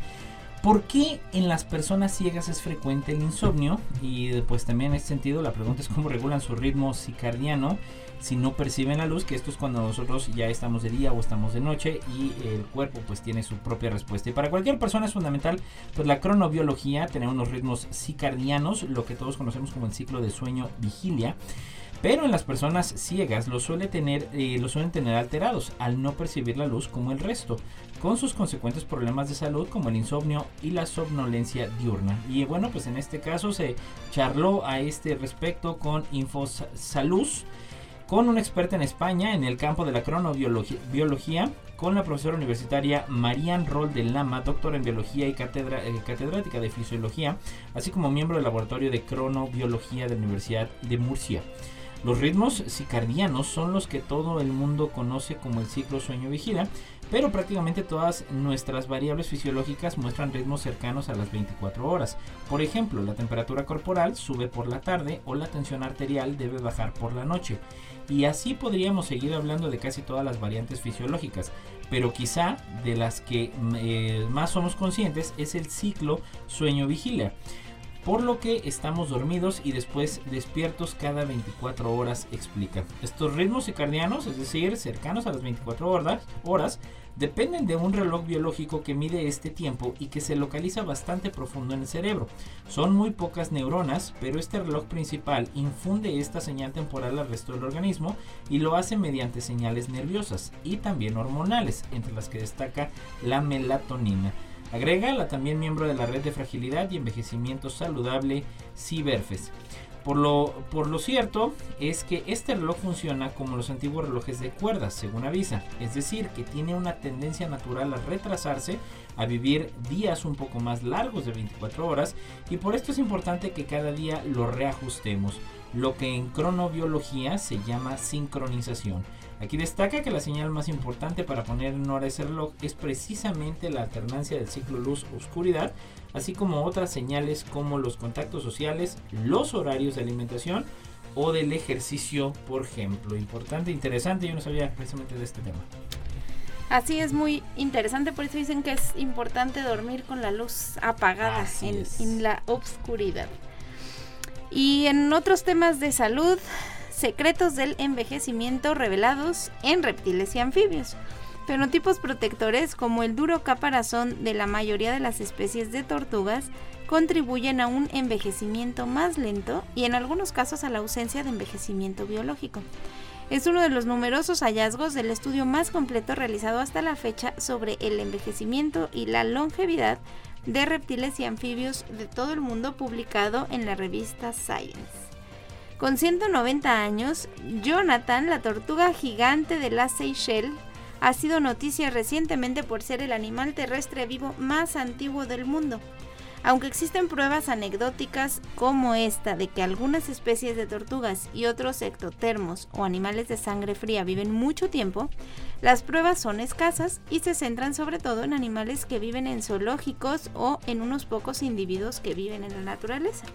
¿Por qué en las personas ciegas es frecuente el insomnio? Y pues también en este sentido la pregunta es cómo regulan su ritmo circadiano si no perciben la luz, que esto es cuando nosotros ya estamos de día o estamos de noche y el cuerpo pues tiene su propia respuesta. Y para cualquier persona es fundamental pues la cronobiología, tener unos ritmos circadianos, lo que todos conocemos como el ciclo de sueño vigilia. Pero en las personas ciegas lo, suele tener, eh, lo suelen tener alterados al no percibir la luz como el resto, con sus consecuentes problemas de salud como el insomnio y la somnolencia diurna. Y bueno, pues en este caso se charló a este respecto con Infosaluz con una experta en España en el campo de la cronobiología, con la profesora universitaria Marian Rol de Lama, doctora en biología y eh, catedrática de fisiología, así como miembro del laboratorio de cronobiología de la Universidad de Murcia. Los ritmos circadianos son los que todo el mundo conoce como el ciclo sueño-vigila, pero prácticamente todas nuestras variables fisiológicas muestran ritmos cercanos a las 24 horas. Por ejemplo, la temperatura corporal sube por la tarde o la tensión arterial debe bajar por la noche. Y así podríamos seguir hablando de casi todas las variantes fisiológicas, pero quizá de las que eh, más somos conscientes es el ciclo sueño-vigilia por lo que estamos dormidos y después despiertos cada 24 horas, explica. Estos ritmos circadianos, es decir, cercanos a las 24 horas, horas, dependen de un reloj biológico que mide este tiempo y que se localiza bastante profundo en el cerebro. Son muy pocas neuronas, pero este reloj principal infunde esta señal temporal al resto del organismo y lo hace mediante señales nerviosas y también hormonales, entre las que destaca la melatonina. Agrega la también miembro de la red de fragilidad y envejecimiento saludable Ciberfes. Por lo, por lo cierto es que este reloj funciona como los antiguos relojes de cuerdas, según avisa, es decir, que tiene una tendencia natural a retrasarse, a vivir días un poco más largos de 24 horas, y por esto es importante que cada día lo reajustemos, lo que en cronobiología se llama sincronización. Aquí destaca que la señal más importante para poner en hora ese reloj es precisamente la alternancia del ciclo luz-oscuridad, así como otras señales como los contactos sociales, los horarios de alimentación o del ejercicio, por ejemplo. Importante, interesante, yo no sabía precisamente de este tema. Así es muy interesante, por eso dicen que es importante dormir con la luz apagada en, en la oscuridad. Y en otros temas de salud, secretos del envejecimiento revelados en reptiles y anfibios. Fenotipos protectores como el duro caparazón de la mayoría de las especies de tortugas contribuyen a un envejecimiento más lento y en algunos casos a la ausencia de envejecimiento biológico. Es uno de los numerosos hallazgos del estudio más completo realizado hasta la fecha sobre el envejecimiento y la longevidad de reptiles y anfibios de todo el mundo publicado en la revista Science. Con 190 años, Jonathan, la tortuga gigante de la Seychelles, ha sido noticia recientemente por ser el animal terrestre vivo más antiguo del mundo. Aunque existen pruebas anecdóticas como esta de que algunas especies de tortugas y otros ectotermos o animales de sangre fría viven mucho tiempo, las pruebas son escasas y se centran sobre todo en animales que viven en zoológicos o en unos pocos individuos que viven en la naturaleza.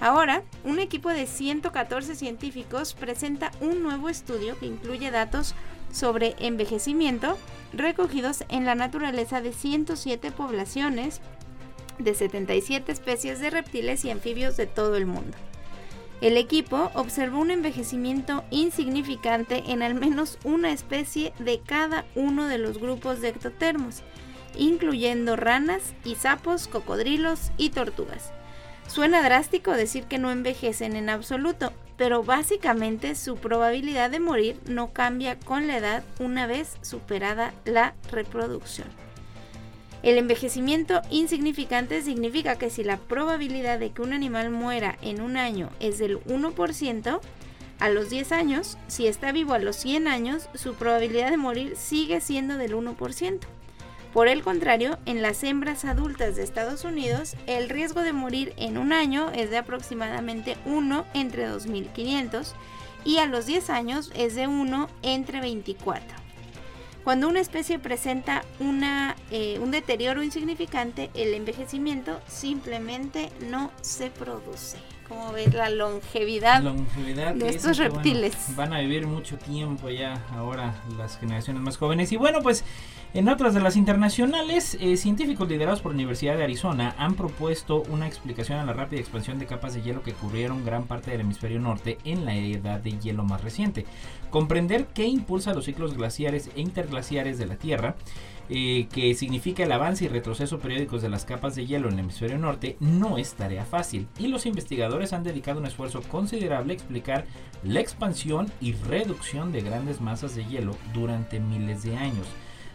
Ahora, un equipo de 114 científicos presenta un nuevo estudio que incluye datos sobre envejecimiento recogidos en la naturaleza de 107 poblaciones de 77 especies de reptiles y anfibios de todo el mundo. El equipo observó un envejecimiento insignificante en al menos una especie de cada uno de los grupos de ectotermos, incluyendo ranas y sapos, cocodrilos y tortugas. Suena drástico decir que no envejecen en absoluto, pero básicamente su probabilidad de morir no cambia con la edad una vez superada la reproducción. El envejecimiento insignificante significa que si la probabilidad de que un animal muera en un año es del 1%, a los 10 años, si está vivo a los 100 años, su probabilidad de morir sigue siendo del 1%. Por el contrario, en las hembras adultas de Estados Unidos, el riesgo de morir en un año es de aproximadamente 1 entre 2.500 y a los 10 años es de 1 entre 24. Cuando una especie presenta una, eh, un deterioro insignificante, el envejecimiento simplemente no se produce. Como ves, la longevidad, de estos reptiles. van a vivir mucho tiempo ya ahora las generaciones más jóvenes. Y bueno, pues en otras de las internacionales, eh, científicos liderados por la Universidad de Arizona han propuesto una explicación a la rápida expansión de capas de hielo que cubrieron gran parte del hemisferio norte en la edad de hielo más reciente. Comprender qué impulsa los ciclos glaciares e interglaciares de la Tierra, eh, que significa el avance y retroceso periódicos de las capas de hielo en el hemisferio norte, no es tarea fácil. Y los investigadores han dedicado un esfuerzo considerable a explicar la expansión y reducción de grandes masas de hielo durante miles de años.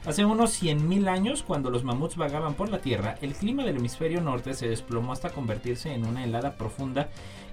Hace unos 100.000 años, cuando los mamuts vagaban por la Tierra, el clima del hemisferio norte se desplomó hasta convertirse en una helada profunda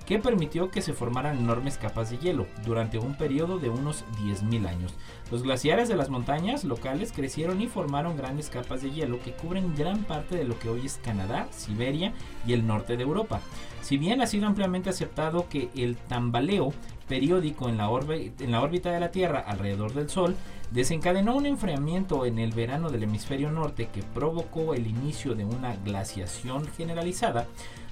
que permitió que se formaran enormes capas de hielo durante un periodo de unos 10.000 años. Los glaciares de las montañas locales crecieron y formaron grandes capas de hielo que cubren gran parte de lo que hoy es Canadá, Siberia y el norte de Europa. Si bien ha sido ampliamente aceptado que el tambaleo periódico en la, en la órbita de la Tierra alrededor del Sol desencadenó un enfriamiento en el verano del hemisferio norte que provocó el inicio de una glaciación generalizada,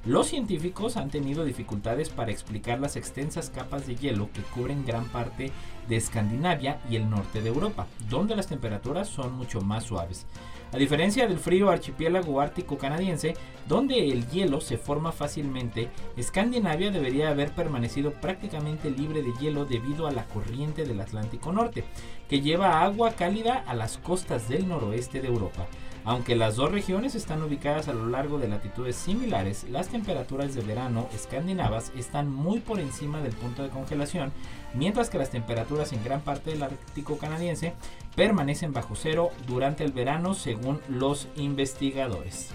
los científicos han tenido dificultades para explicar las extensas capas de hielo que cubren gran parte de Escandinavia y el norte de Europa, donde las temperaturas son mucho más suaves. A diferencia del frío archipiélago ártico canadiense, donde el hielo se forma fácilmente, Escandinavia debería haber permanecido prácticamente libre de hielo debido a la corriente del Atlántico Norte, que lleva agua cálida a las costas del noroeste de Europa. Aunque las dos regiones están ubicadas a lo largo de latitudes similares, las temperaturas de verano escandinavas están muy por encima del punto de congelación, mientras que las temperaturas en gran parte del Ártico canadiense permanecen bajo cero durante el verano según los investigadores.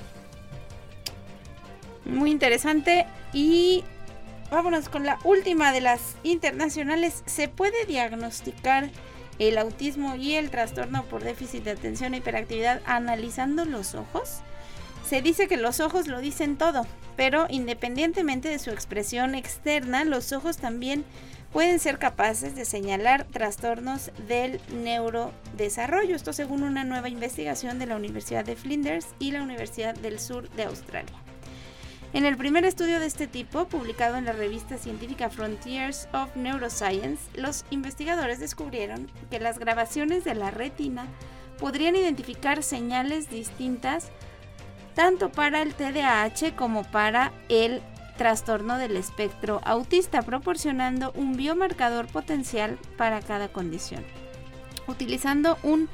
Muy interesante y vámonos con la última de las internacionales. ¿Se puede diagnosticar el autismo y el trastorno por déficit de atención e hiperactividad analizando los ojos? Se dice que los ojos lo dicen todo, pero independientemente de su expresión externa, los ojos también pueden ser capaces de señalar trastornos del neurodesarrollo. Esto según una nueva investigación de la Universidad de Flinders y la Universidad del Sur de Australia. En el primer estudio de este tipo, publicado en la revista científica Frontiers of Neuroscience, los investigadores descubrieron que las grabaciones de la retina podrían identificar señales distintas tanto para el TDAH como para el trastorno del espectro autista, proporcionando un biomarcador potencial para cada condición. Utilizando un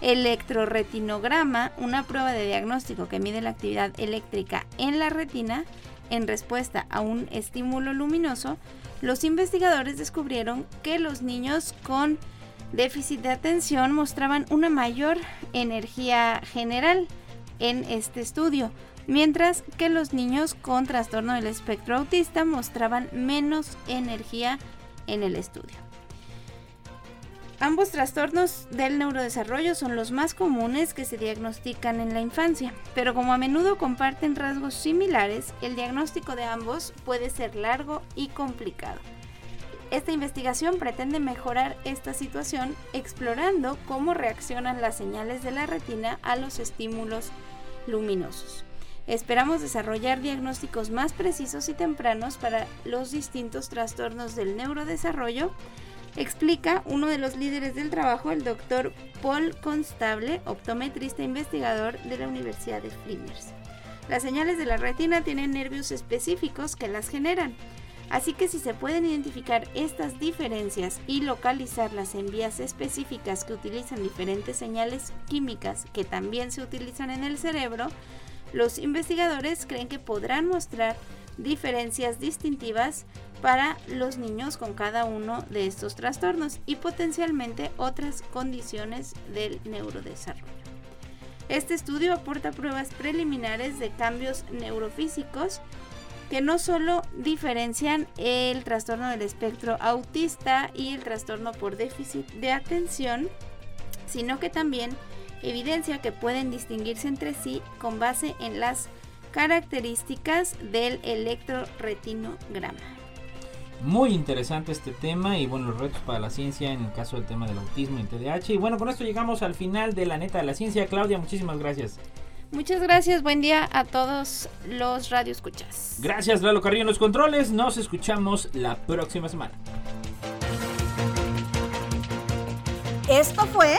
electroretinograma, una prueba de diagnóstico que mide la actividad eléctrica en la retina, en respuesta a un estímulo luminoso, los investigadores descubrieron que los niños con déficit de atención mostraban una mayor energía general en este estudio, mientras que los niños con trastorno del espectro autista mostraban menos energía en el estudio. Ambos trastornos del neurodesarrollo son los más comunes que se diagnostican en la infancia, pero como a menudo comparten rasgos similares, el diagnóstico de ambos puede ser largo y complicado. Esta investigación pretende mejorar esta situación explorando cómo reaccionan las señales de la retina a los estímulos luminosos. Esperamos desarrollar diagnósticos más precisos y tempranos para los distintos trastornos del neurodesarrollo explica uno de los líderes del trabajo, el doctor Paul Constable, optometrista e investigador de la Universidad de Flinders. Las señales de la retina tienen nervios específicos que las generan, así que si se pueden identificar estas diferencias y localizarlas en vías específicas que utilizan diferentes señales químicas que también se utilizan en el cerebro, los investigadores creen que podrán mostrar diferencias distintivas para los niños con cada uno de estos trastornos y potencialmente otras condiciones del neurodesarrollo. Este estudio aporta pruebas preliminares de cambios neurofísicos que no solo diferencian el trastorno del espectro autista y el trastorno por déficit de atención, sino que también evidencia que pueden distinguirse entre sí con base en las características del electroretinograma. Muy interesante este tema y bueno, los retos para la ciencia en el caso del tema del autismo y TDAH. Y bueno, con esto llegamos al final de la neta de la ciencia. Claudia, muchísimas gracias. Muchas gracias, buen día a todos los radioescuchas. Gracias, Lalo Carrillo en los controles. Nos escuchamos la próxima semana. Esto fue